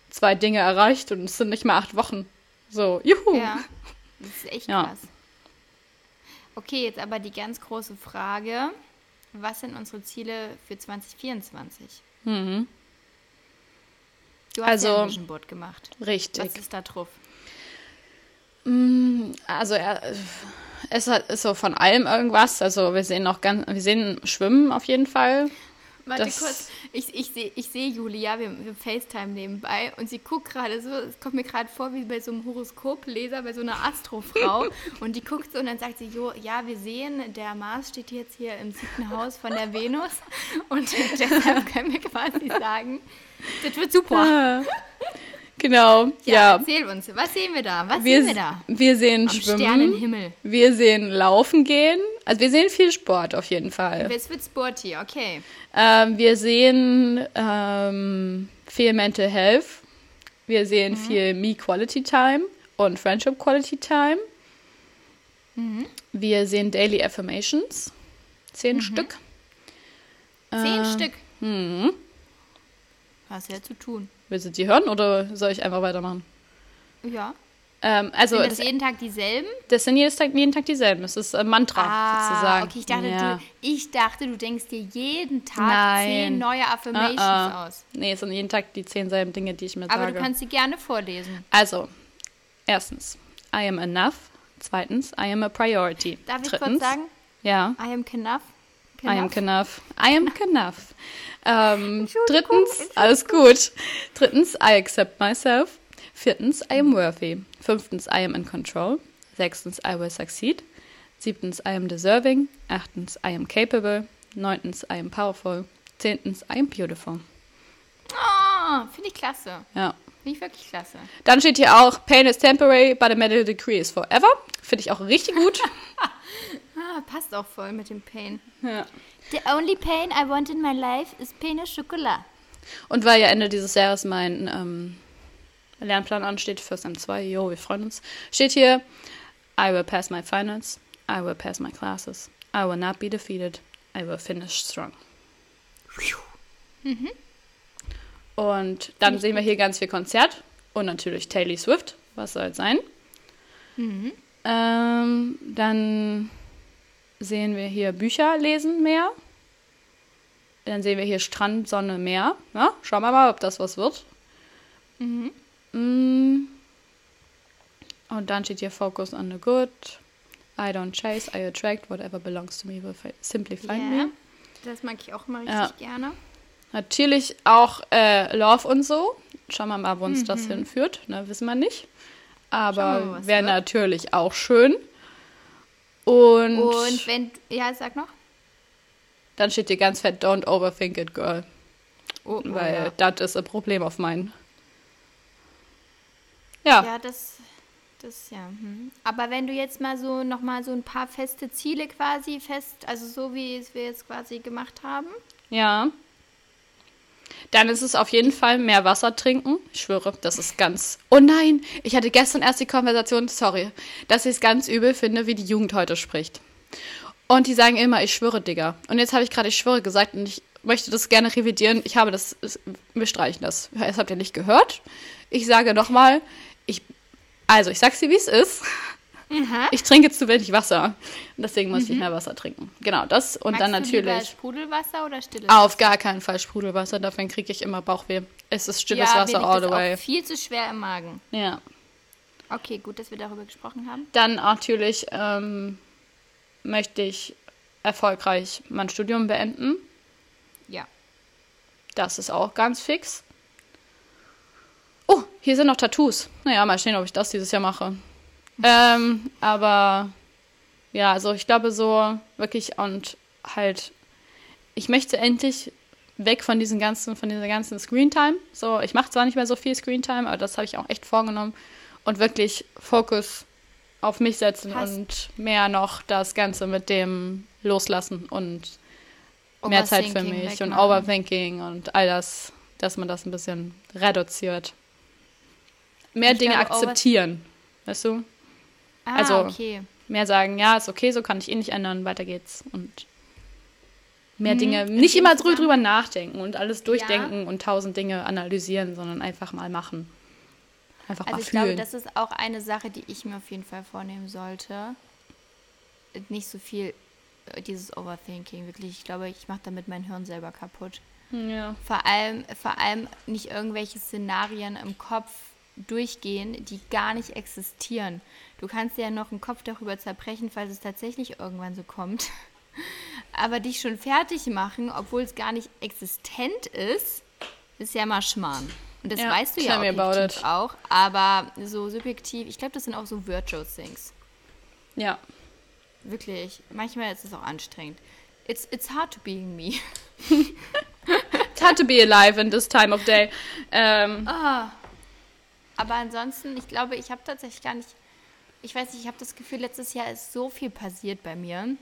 zwei Dinge erreicht und es sind nicht mal acht Wochen. So, juhu. Ja. Das ist echt *laughs* Ja. krass. Okay, jetzt aber die ganz große Frage. Was sind unsere Ziele für 2024? Du hast ja Also- ein Vision Board gemacht. Richtig. Was ist da drauf? Also er, es hat, ist so von allem irgendwas. Also wir sehen noch ganz, wir sehen Schwimmen auf jeden Fall. Warte Das- kurz. Ich, ich sehe ich seh Julia, wir, wir FaceTime nebenbei und sie guckt gerade so, es kommt mir gerade vor wie bei so einem Horoskopleser, bei so einer Astrofrau *laughs* und die guckt so und dann sagt sie, jo, ja, wir sehen, der Mars steht jetzt hier im siebten Haus von der Venus und *laughs* deshalb können wir quasi sagen, das wird super. *laughs* Genau, Ja, ja. erzähl uns, was sehen wir da? Was wir, sehen wir da? wir sehen Am Schwimmen. Sternenhimmel. Wir sehen Laufen gehen. Also wir sehen viel Sport auf jeden Fall. Es wird sporty, okay. Ähm, wir sehen ähm, viel Mental Health. Wir sehen Mhm. viel Me Quality Time und Friendship Quality Time. Mhm. Wir sehen Daily Affirmations. Zehn Stück. Zehn Äh, Stück. Mhm. Hast ja zu tun. Willst du die hören oder soll ich einfach weitermachen? Ja. Ähm, also Sind das, das jeden Tag dieselben? das sind jedes Tag, jeden Tag dieselben. Das ist ein Mantra sozusagen. Ah, okay, ich dachte, ja. du, ich dachte, du denkst dir jeden Tag Nein. zehn neue Affirmations Ah, ah. aus. Nee, es sind jeden Tag die zehn selben Dinge, die ich mir Aber sage. du kannst sie gerne vorlesen. Also, erstens, I am enough. Zweitens, I am a priority. Darf ich Drittens, kurz sagen? Ja. I am enough. I am. Knauf. I am Knauf. *laughs* Ähm, drittens, alles gut. Drittens, I accept myself. Viertens, I am worthy. Fünftens, I am in control. Sechstens, I will succeed. Siebtens, I am deserving. Achtens, I am capable. Neuntens, I am powerful. Zehntens, I am beautiful. Oh, finde ich klasse. Ja. Finde ich wirklich klasse. Dann steht hier auch, pain is temporary, but a medical degree is forever. Finde ich auch richtig gut. *laughs* Passt auch voll mit dem Pain. ja. The only pain I want in my life is pain au chocolat. Und weil ja Ende dieses Jahres mein ähm, Lernplan ansteht, First M2, jo, wir freuen uns, steht hier, I will pass my finals, I will pass my classes, I will not be defeated, I will finish strong. Und dann sehen wir hier ganz viel Konzert und natürlich Taylor Swift, was soll es sein. Ähm, dann sehen wir hier Bücher lesen mehr. Dann sehen wir hier Strand, Sonne, Meer. Ja, schauen wir mal, ob das was wird. Mm. Und dann steht hier Focus on the good. I don't chase, I attract. Whatever belongs to me will simply find Ja, me. das mag ich auch immer richtig Ja. gerne. Natürlich auch äh, Love und so. Schauen wir mal, wo uns das hinführt. Ne, wissen wir nicht. Mhm. Aber wäre natürlich auch schön. Und, Und wenn, ja, sag noch. dann steht hier ganz fett, don't overthink it, girl. Oh, oh, Weil ja. das ist ein Problem auf meinen. Ja. ja, das, das, ja. Hm. Aber wenn du jetzt mal so, noch mal so ein paar feste Ziele quasi fest, also so wie es wir jetzt quasi gemacht haben. Ja. Dann ist es auf jeden Fall mehr Wasser trinken. Ich schwöre, das ist ganz. Oh nein, ich hatte gestern erst die Konversation, sorry, dass ich es ganz übel finde, wie die Jugend heute spricht. Und die sagen immer, ich schwöre, Digga. Und jetzt habe ich gerade, ich schwöre gesagt und ich möchte das gerne revidieren. Ich habe das, wir streichen das. Das habt ihr nicht gehört. Ich sage nochmal, ich, also ich sag's dir, wie es ist. Ich trinke zu wenig Wasser. Und deswegen muss ich mehr Wasser trinken. Genau, das. Und dann Magst du lieber natürlich. Sprudelwasser oder stilles Auf gar keinen Fall Sprudelwasser, davon kriege ich immer Bauchweh. Es ist stilles ja, Wasser all the way. auch viel zu schwer im Magen. Ja. Okay, gut, dass wir darüber gesprochen haben. Dann natürlich ähm, möchte ich erfolgreich mein Studium beenden. Ja. Das ist auch ganz fix. Oh, hier sind noch Tattoos. Naja, mal sehen, ob ich das dieses Jahr mache. Ähm, aber ja, also ich glaube so wirklich und halt, ich möchte endlich weg von diesen ganzen, von dieser ganzen Screentime. So, ich mache zwar nicht mehr so viel Screentime, aber das habe ich auch echt vorgenommen. Und wirklich Fokus auf mich setzen Hast- und mehr noch das Ganze mit dem loslassen und mehr Zeit für mich und wegmachen. Overthinking und all das, dass man das ein bisschen reduziert. Mehr Ich Dinge glaube, akzeptieren, weißt du? Ah, Also- okay. Mehr sagen, ja, ist okay, so kann ich eh nicht ändern, weiter geht's. Und mehr Mhm, Dinge, in nicht immer drüber nachdenken und alles durchdenken und tausend Dinge analysieren, sondern einfach mal machen. Einfach Also mal ich glaube, fühlen. das ist auch eine Sache, die ich mir auf jeden Fall vornehmen sollte. Nicht so viel äh, dieses Overthinking, wirklich. Ich glaube, ich mache damit mein Hirn selber kaputt. ja. Vor allem, vor allem nicht irgendwelche Szenarien im Kopf durchgehen, die gar nicht existieren. Du kannst ja noch einen Kopf darüber zerbrechen, falls es tatsächlich irgendwann so kommt. *laughs* Aber dich schon fertig machen, obwohl es gar nicht existent ist, ist ja mal Schmarrn. Und das Ja, weißt du ja objektiv auch. Aber so subjektiv, ich glaube, das sind auch so Virtual Things. ja. Wirklich. Manchmal ist es auch anstrengend. It's, it's hard to being me. It's hard to be alive in this time of day. Ähm, Ah. Aber ansonsten, ich glaube, ich habe tatsächlich gar nicht. Ich weiß nicht, ich habe das Gefühl, letztes Jahr ist so viel passiert bei mir.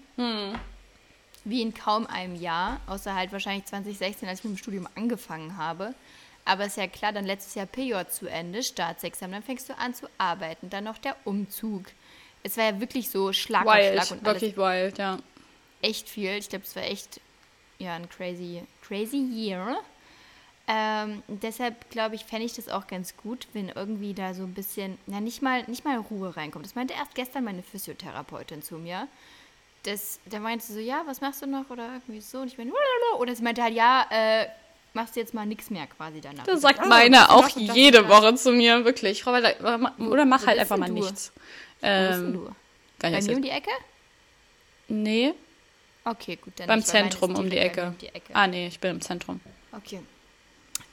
Wie in kaum einem Jahr. Außer halt wahrscheinlich 2016, als ich mit dem Studium angefangen habe. Aber ist ja klar, dann letztes Jahr PJ zu Ende, Staatsexamen, dann fängst du an zu arbeiten, dann noch der Umzug. Es war ja wirklich so Schlag auf Schlag wild, und alles wirklich wild, ja. echt viel. Ich glaube, es war echt ja, ein crazy, crazy year. Ähm, deshalb glaube ich, fände ich das auch ganz gut, wenn irgendwie da so ein bisschen, na nicht mal, nicht mal Ruhe reinkommt. Das meinte erst gestern meine Physiotherapeutin zu mir. Das, da meinte sie so, ja, was machst du noch? Oder irgendwie so. Und ich meine, oder sie meinte halt, ja, äh, machst du jetzt mal nichts mehr quasi danach. Das sagt oh, meine das auch jede. Woche zu mir, wirklich. Oder mach halt einfach mal nichts. Ähm, Bei mir um die Ecke? Nee. Okay, gut. Dann Beim Zentrum um um die Ecke. Ah, nee, ich bin im Zentrum. Okay.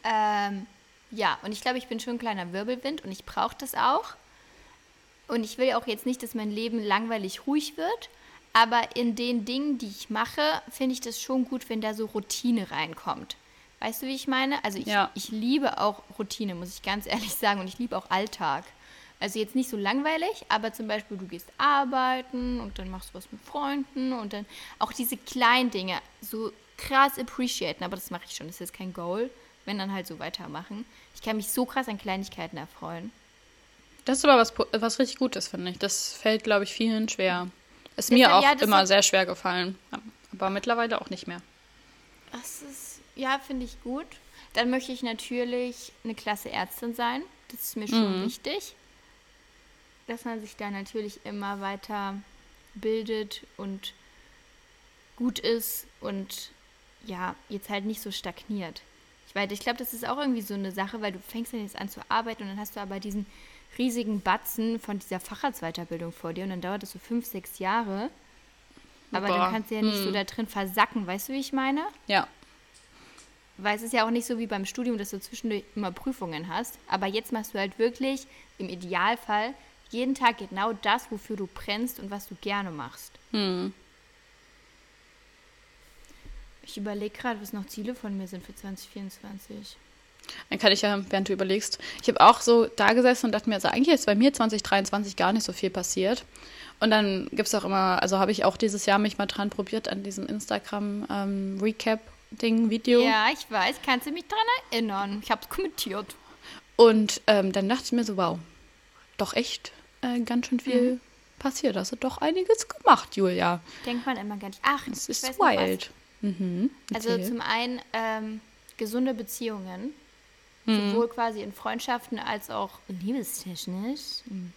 Ähm, ja, und ich glaube, ich bin schon ein kleiner Wirbelwind und ich brauche das auch. Und ich will auch jetzt nicht, dass mein Leben langweilig ruhig wird. Aber in den Dingen, die ich mache, finde ich das schon gut, wenn da so Routine reinkommt. Weißt du, wie ich meine? Also ich, Ja. ich liebe auch Routine, muss ich ganz ehrlich sagen. Und ich liebe auch Alltag. Also jetzt nicht so langweilig, aber zum Beispiel du gehst arbeiten und dann machst du was mit Freunden und dann auch diese kleinen Dinge so krass appreciaten. Aber das mache ich schon, das ist jetzt kein Goal, wenn dann halt so weitermachen. Ich kann mich so krass an Kleinigkeiten erfreuen. Das ist aber was, was richtig Gutes, finde ich. Das fällt, glaube ich, vielen schwer. Ist mir Deshalb, auch ja, das immer hat- sehr schwer gefallen. Aber mittlerweile auch nicht mehr. Das ist, ja, finde ich gut. Dann möchte ich natürlich eine klasse Ärztin sein. Das ist mir schon wichtig. Dass man sich da natürlich immer weiter bildet und gut ist und ja, jetzt halt nicht so stagniert. Ich weiß, ich glaube, das ist auch irgendwie so eine Sache, weil du fängst dann jetzt an zu arbeiten und dann hast du aber diesen riesigen Batzen von dieser Facharztweiterbildung vor dir und dann dauert das so fünf, sechs Jahre. Aber Boah, dann kannst du ja nicht so da drin versacken, weißt du, wie ich meine? Ja. Weil es ist ja auch nicht so wie beim Studium, dass du zwischendurch immer Prüfungen hast. Aber jetzt machst du halt wirklich im Idealfall jeden Tag genau das, wofür du brennst und was du gerne machst. Hm. Ich überlege gerade, was noch Ziele von mir sind für 2024. Dann kann ich ja, während du überlegst. Ich habe auch so da gesessen und dachte mir, also eigentlich ist bei mir 2023 gar nicht so viel passiert. Und dann gibt es auch immer, also habe ich auch dieses Jahr mich mal dran probiert an diesem Instagram-Recap-Ding-Video. Ja, ich weiß. Kannst du mich daran erinnern? Ich habe es kommentiert. Und ähm, dann dachte ich mir so, wow, doch echt äh, ganz schön viel Mhm. passiert. Hast du doch einiges gemacht, Julia. Denkt man immer gar nicht. Ach, Es ist weiß noch Mhm. Also zum einen ähm, gesunde Beziehungen. Mhm. Sowohl quasi in Freundschaften als auch liebestechnisch. Mhm.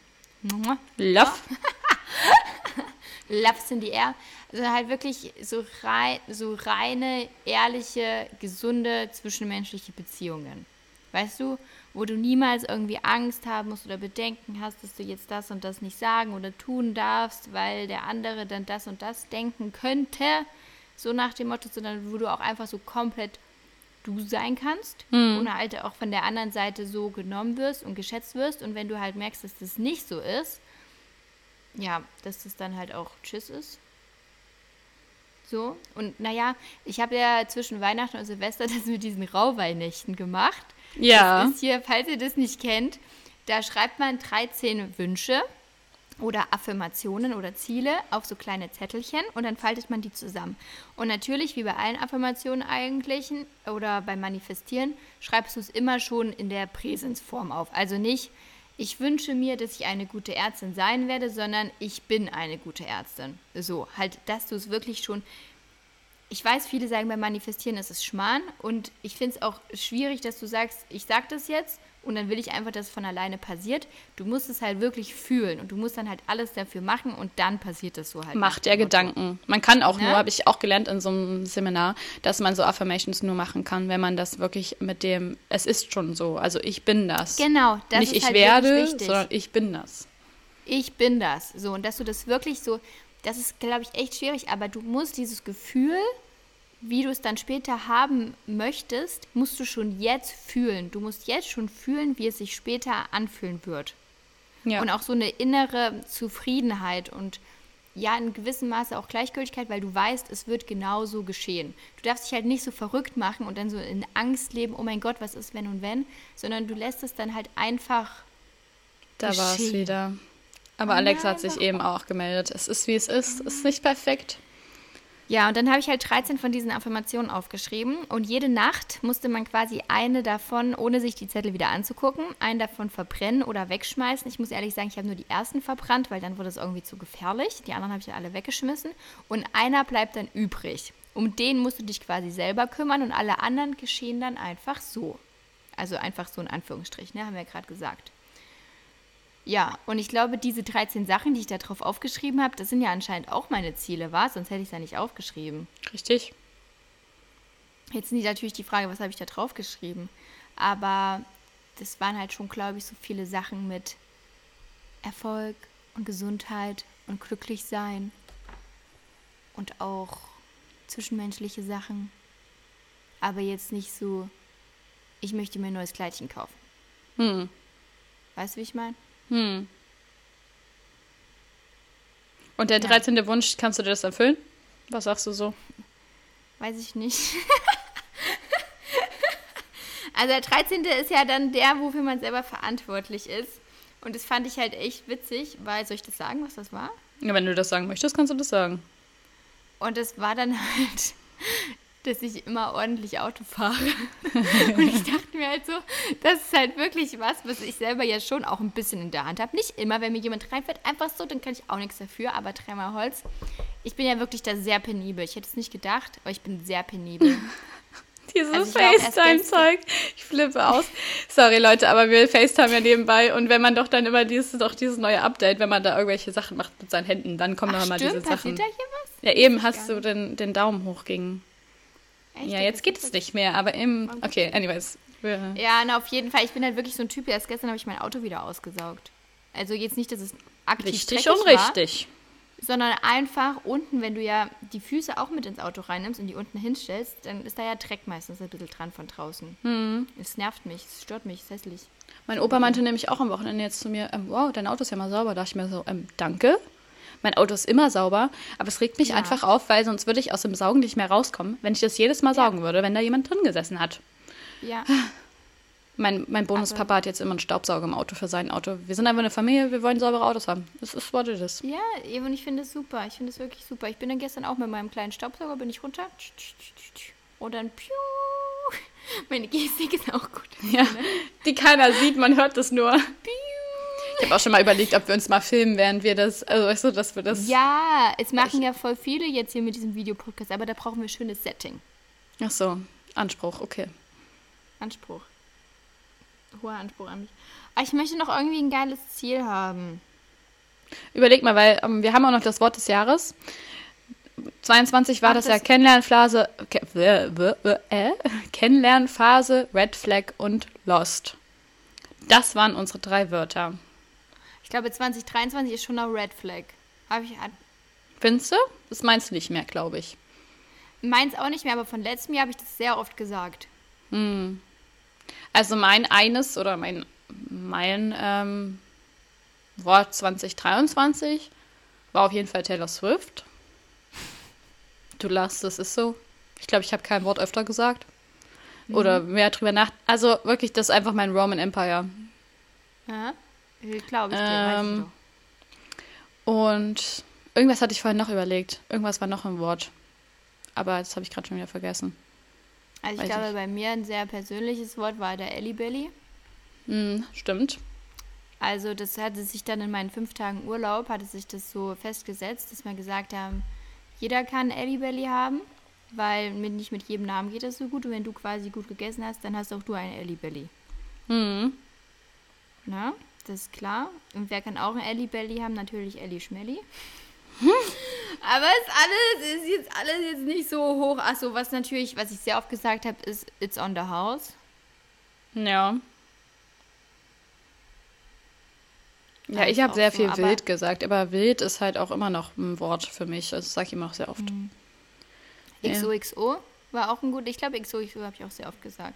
Love. *laughs* Loves in the air. Also halt wirklich so, rei so reine, ehrliche, gesunde zwischenmenschliche Beziehungen. Weißt du, wo du niemals irgendwie Angst haben musst oder Bedenken hast, dass du jetzt das und das nicht sagen oder tun darfst, weil der andere dann das und das denken könnte. So nach dem Motto, sondern wo du auch einfach so komplett du sein kannst und halt auch von der anderen Seite so genommen wirst und geschätzt wirst. Und wenn du halt merkst, dass das nicht so ist, ja, dass das dann halt auch Tschüss ist. So, und naja, ich habe ja zwischen Weihnachten und Silvester *laughs* das mit diesen Rauhweihnächten gemacht. Ja. Das ist hier, falls ihr das nicht kennt, da schreibt man 13 Wünsche oder Affirmationen oder Ziele auf so kleine Zettelchen und dann faltet man die zusammen. Und natürlich, wie bei allen Affirmationen eigentlich oder beim Manifestieren, schreibst du es immer schon in der Präsensform auf. Also nicht, ich wünsche mir, dass ich eine gute Ärztin sein werde, sondern ich bin eine gute Ärztin. So, halt, dass du es wirklich schon ich weiß, viele sagen beim Manifestieren ist es Schmarrn und ich finde es auch schwierig, dass du sagst, ich sag das jetzt und dann will ich einfach, dass es von alleine passiert. Du musst es halt wirklich fühlen und du musst dann halt alles dafür machen und dann passiert es so halt. Macht der. Gedanken. Man kann auch Ne? nur, habe ich auch gelernt in so einem Seminar, dass man so Affirmations nur machen kann, wenn man das wirklich mit dem, es ist schon so, also ich bin das. Genau, das Nicht ist ich halt werde, sondern ich bin das. ich bin das. So, und dass du das wirklich so, das ist, glaube ich, echt schwierig, aber du musst dieses Gefühl, wie du es dann später haben möchtest, musst du schon jetzt fühlen. Du musst jetzt schon fühlen, wie es sich später anfühlen wird. Ja. Und auch so eine innere Zufriedenheit und ja, in gewissem Maße auch Gleichgültigkeit, weil du weißt, es wird genau so geschehen. Du darfst dich halt nicht so verrückt machen und dann so in Angst leben, oh mein Gott, was ist wenn und wenn, sondern du lässt es dann halt einfach da war es wieder. Aber Oh Alex hat sich eben auch gemeldet. Es ist, wie es ist. Es ist nicht perfekt. Ja, und dann habe ich halt 13 von diesen Affirmationen aufgeschrieben und jede Nacht musste man quasi eine davon, ohne sich die Zettel wieder anzugucken, einen davon verbrennen oder wegschmeißen. Ich muss ehrlich sagen, ich habe nur die ersten verbrannt, weil dann wurde es irgendwie zu gefährlich. Die anderen habe ich ja alle weggeschmissen und einer bleibt dann übrig. Um den musst du dich quasi selber kümmern und alle anderen geschehen dann einfach so. Also einfach so in Anführungsstrichen, ne, haben wir ja gerade gesagt. Ja, und ich glaube, diese 13 Sachen, die ich da drauf aufgeschrieben habe, das sind ja anscheinend auch meine Ziele, war? Sonst hätte ich es ja nicht aufgeschrieben. Richtig? Jetzt ist natürlich die Frage, was habe ich da drauf geschrieben? Aber das waren halt schon, glaube ich, so viele Sachen mit Erfolg und Gesundheit und glücklich sein und auch zwischenmenschliche Sachen. Aber jetzt nicht so, ich möchte mir ein neues Kleidchen kaufen. Hm. Weißt du, wie ich meine? Hm. Und der 13. Wunsch, kannst du dir das erfüllen? Was sagst du so? Weiß ich nicht. *laughs* also der 13. ist ja dann der, wofür man selber verantwortlich ist. Und das fand ich halt echt witzig, weil, soll ich das sagen, was das war? Ja, wenn du das sagen möchtest, kannst du das sagen. Und es war dann *laughs* halt, dass ich immer ordentlich Auto fahre. *laughs* und ich dachte mir halt so, das ist halt wirklich was, was ich selber ja schon auch ein bisschen in der Hand habe. Nicht immer, wenn mir jemand reinfährt, einfach so, dann kann ich auch nichts dafür, aber dreimal Holz. Ich bin ja wirklich da sehr penibel. Ich hätte es nicht gedacht, aber ich bin sehr penibel. *laughs* Dieses also FaceTime-Zeug. Ich flippe aus. Sorry, Leute, aber wir FaceTime ja nebenbei. Und wenn man doch dann immer dieses, doch dieses neue Update, wenn man da irgendwelche Sachen macht mit seinen Händen, dann kommen noch mal diese Sachen. Da hier was? Ja, eben hast du den, den Daumen hoch gegen. Echt? Ja, jetzt geht es nicht mehr, aber im. Okay, anyways. Ja, na, auf jeden Fall. Ich bin halt wirklich so ein Typ, erst gestern habe ich mein Auto wieder ausgesaugt. Also jetzt nicht, dass es aktiv Richtig und richtig. War, sondern einfach unten, wenn du ja die Füße auch mit ins Auto reinnimmst und die unten hinstellst, dann ist da ja Dreck meistens ein bisschen dran von draußen. Mhm. Es nervt mich, es stört mich, es ist hässlich. Mein Opa meinte nämlich auch am Wochenende jetzt zu mir, ähm, wow, dein Auto ist ja mal sauber. Da dachte ich mir so, ähm, danke. Mein Auto ist immer sauber, aber es regt mich ja. einfach auf, weil sonst würde ich aus dem Saugen nicht mehr rauskommen, wenn ich das jedes Mal saugen ja. würde, wenn da jemand drin gesessen hat. Ja. Mein, mein Bonuspapa hat jetzt immer einen Staubsauger im Auto für sein Auto. Wir sind einfach eine Familie, wir wollen saubere Autos haben. Das ist, was es ist. Ja, und ich finde es super. Ich finde es wirklich super. Ich bin dann gestern auch mit meinem kleinen Staubsauger, bin ich runter. Und dann piu. *laughs* Meine Gestik ist auch gut. Ja, die keiner sieht, man hört das nur. Ich habe auch schon mal überlegt, ob wir uns mal filmen, während wir das, also weißt du, dass wir das. Ja, es machen ja voll viele jetzt hier mit diesem Videopodcast, aber da brauchen wir ein schönes Setting. Ach so, Anspruch, okay. Anspruch hoher Anspruch an mich. Aber ich möchte noch irgendwie ein geiles Ziel haben. Überleg mal, weil ähm, wir haben auch noch das Wort des Jahres. 22 war Ach, das, das, ja Kennenlernphase, äh, Kennenlernphase, Red Flag und Lost. Das waren unsere drei Wörter. Ich glaube, 2023 ist schon noch Red Flag. Hab ich, Findest du? Das meinst du nicht mehr, glaube ich. Meins auch nicht mehr, aber von letztem Jahr habe ich das sehr oft gesagt. Hm. Also mein eines oder mein, mein ähm, Wort 2023 war auf jeden Fall Taylor Swift. Du lachst, das ist so. Ich glaube, ich habe kein Wort öfter gesagt. Mhm. Oder mehr drüber nach. Also wirklich, das ist einfach mein Roman Empire. Ja, glaube ich dir. Ähm, und irgendwas hatte ich vorhin noch überlegt. Irgendwas war noch ein Wort. Aber das habe ich gerade schon wieder vergessen. Also ich Weiß glaube, ich. bei mir ein sehr persönliches Wort war der Ellie Belly. Mm, stimmt. Also das hatte sich dann in meinen fünf Tagen Urlaub, hatte sich das so festgesetzt, dass wir gesagt haben, jeder kann Ellie Belly haben, weil mit, nicht mit jedem Namen geht das so gut. Und wenn du quasi gut gegessen hast, dann hast auch du ein Ellie Belly. Mhm. Na, das ist klar. Und wer kann auch ein Ellie Belly haben? Natürlich Ellie Schmelly. *laughs* Aber ist alles, ist jetzt alles jetzt nicht so hoch. Achso, was natürlich, was ich sehr oft gesagt habe, ist It's on the House. Ja. Ja, ich habe sehr so, viel wild gesagt, aber wild ist halt auch immer noch ein Wort für mich. Das sage ich immer auch sehr oft. Mhm. XOXO war auch ein gut. Ich glaube, XOXO habe ich auch sehr oft gesagt.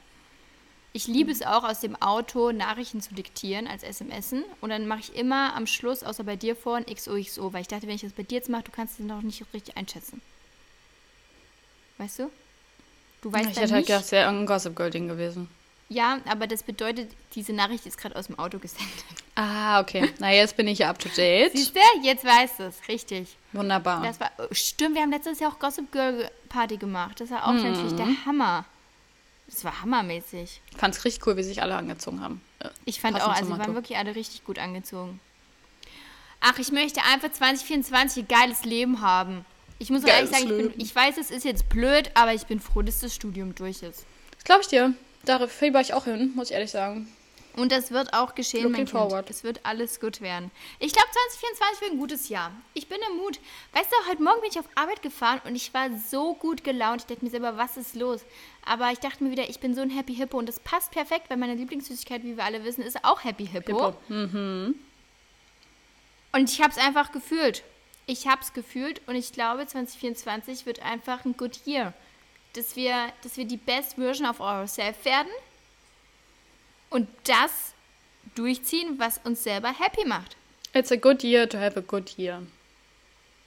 Ich liebe es auch, aus dem Auto Nachrichten zu diktieren als SMSen. Und dann mache ich immer am Schluss, außer bei dir vorhin, XOXO. Weil ich dachte, wenn ich das bei dir jetzt mache, du kannst es noch nicht richtig einschätzen. Weißt du? Du weißt Ich hätte halt gedacht, es wäre irgendein Gossip Girl Ding gewesen. Ja, aber das bedeutet, diese Nachricht ist gerade aus dem Auto gesendet. Ah, okay. *laughs* Na, jetzt bin ich ja up to date. Siehst du? Jetzt weißt du es. Richtig. Wunderbar. Das war, oh, stimmt, wir haben letztes Jahr auch Gossip Girl Party gemacht. Das war auch mhm. natürlich der Hammer. Das war hammermäßig. Ich fand es richtig cool, wie sich alle angezogen haben. Ich fand auch, also waren wirklich alle richtig gut angezogen. Ach, ich möchte einfach 2024 ein geiles Leben haben. Ich muss ehrlich sagen, ich, bin, ich, weiß, es ist jetzt blöd, aber ich bin froh, dass das Studium durch ist. Das glaube ich dir. Da fieber ich auch hin, muss ich ehrlich sagen. Und das wird auch geschehen, Looking mein forward. Kind. Es wird alles gut werden. Ich glaube, 2024 wird ein gutes Jahr. Ich bin im Mut. Weißt du, heute Morgen bin ich auf Arbeit gefahren und ich war so gut gelaunt. Ich dachte mir selber, was ist los? Aber ich dachte mir wieder, ich bin so ein Happy Hippo und das passt perfekt, weil meine Lieblingssüßigkeit, wie wir alle wissen, ist auch Happy Hippo. Hippo. Mhm. Und ich habe es einfach gefühlt. ich habe es gefühlt und ich glaube, 2024 wird einfach ein good year. Dass wir, dass wir die best version of ourselves werden und das durchziehen, was uns selber happy macht. It's a good year to have a good year.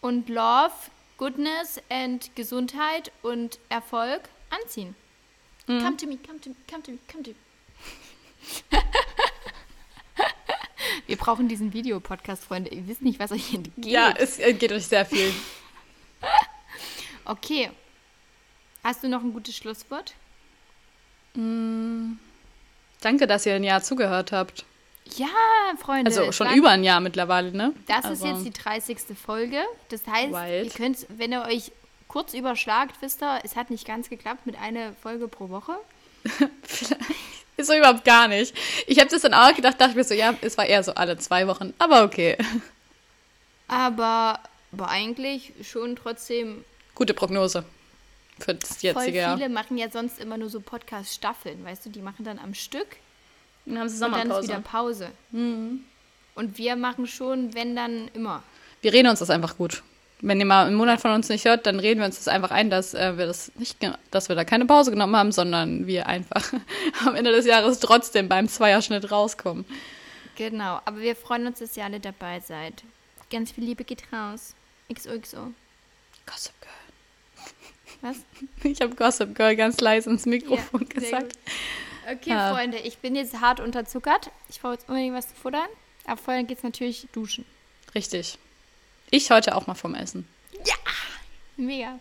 Und Love, Goodness and Gesundheit und Erfolg anziehen. Mhm. Come to me, come to me, come to me, come to me. *laughs* Wir brauchen diesen Videopodcast, Freunde. Ihr wisst nicht, was euch entgeht. Ja, es entgeht euch sehr viel. *laughs* Okay. Hast du noch ein gutes Schlusswort? Danke, dass ihr ein Jahr zugehört habt. Ja, Freunde. Also schon über ein Jahr mittlerweile, ne? Das also, ist jetzt die 30. Folge. Das heißt, Wild. ihr könnt, wenn ihr euch kurz überschlagt, wisst ihr, es hat nicht ganz geklappt mit einer Folge pro Woche. *laughs* Ist so überhaupt gar nicht. Ich habe das dann auch gedacht, dachte mir so, ja, es war eher so alle zwei Wochen, aber okay. Aber, aber eigentlich schon trotzdem Gute Prognose für das voll jetzige Jahr. viele machen ja sonst immer nur so Podcast-Staffeln, weißt du, die machen dann am Stück Dann haben sie und dann ist wieder. Pause. Und wir machen schon, wenn dann immer. Wir reden uns das einfach gut. Wenn ihr mal einen Monat von uns nicht hört, dann reden wir uns das einfach ein, dass äh, wir das nicht, dass wir da keine Pause genommen haben, sondern wir einfach *laughs* am Ende des Jahres trotzdem beim Zweierschnitt rauskommen. Genau, aber wir freuen uns, dass ihr alle dabei seid. Ganz viel Liebe geht raus. XOXO. Gossip Girl. Was? Ich habe Gossip Girl ganz leise ins Mikrofon sehr gesagt. Okay, Ja. Freunde, ich bin jetzt hart unterzuckert. Ich brauche jetzt unbedingt was zu futtern. Aber vorher geht's natürlich duschen. Richtig. Ich heute auch mal vom Essen. Mega.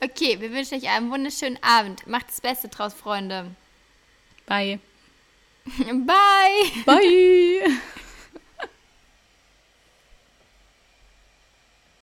Okay, wir wünschen euch einen wunderschönen Abend. Macht das Beste draus, Freunde. Bye. *laughs* Bye. Bye. *laughs*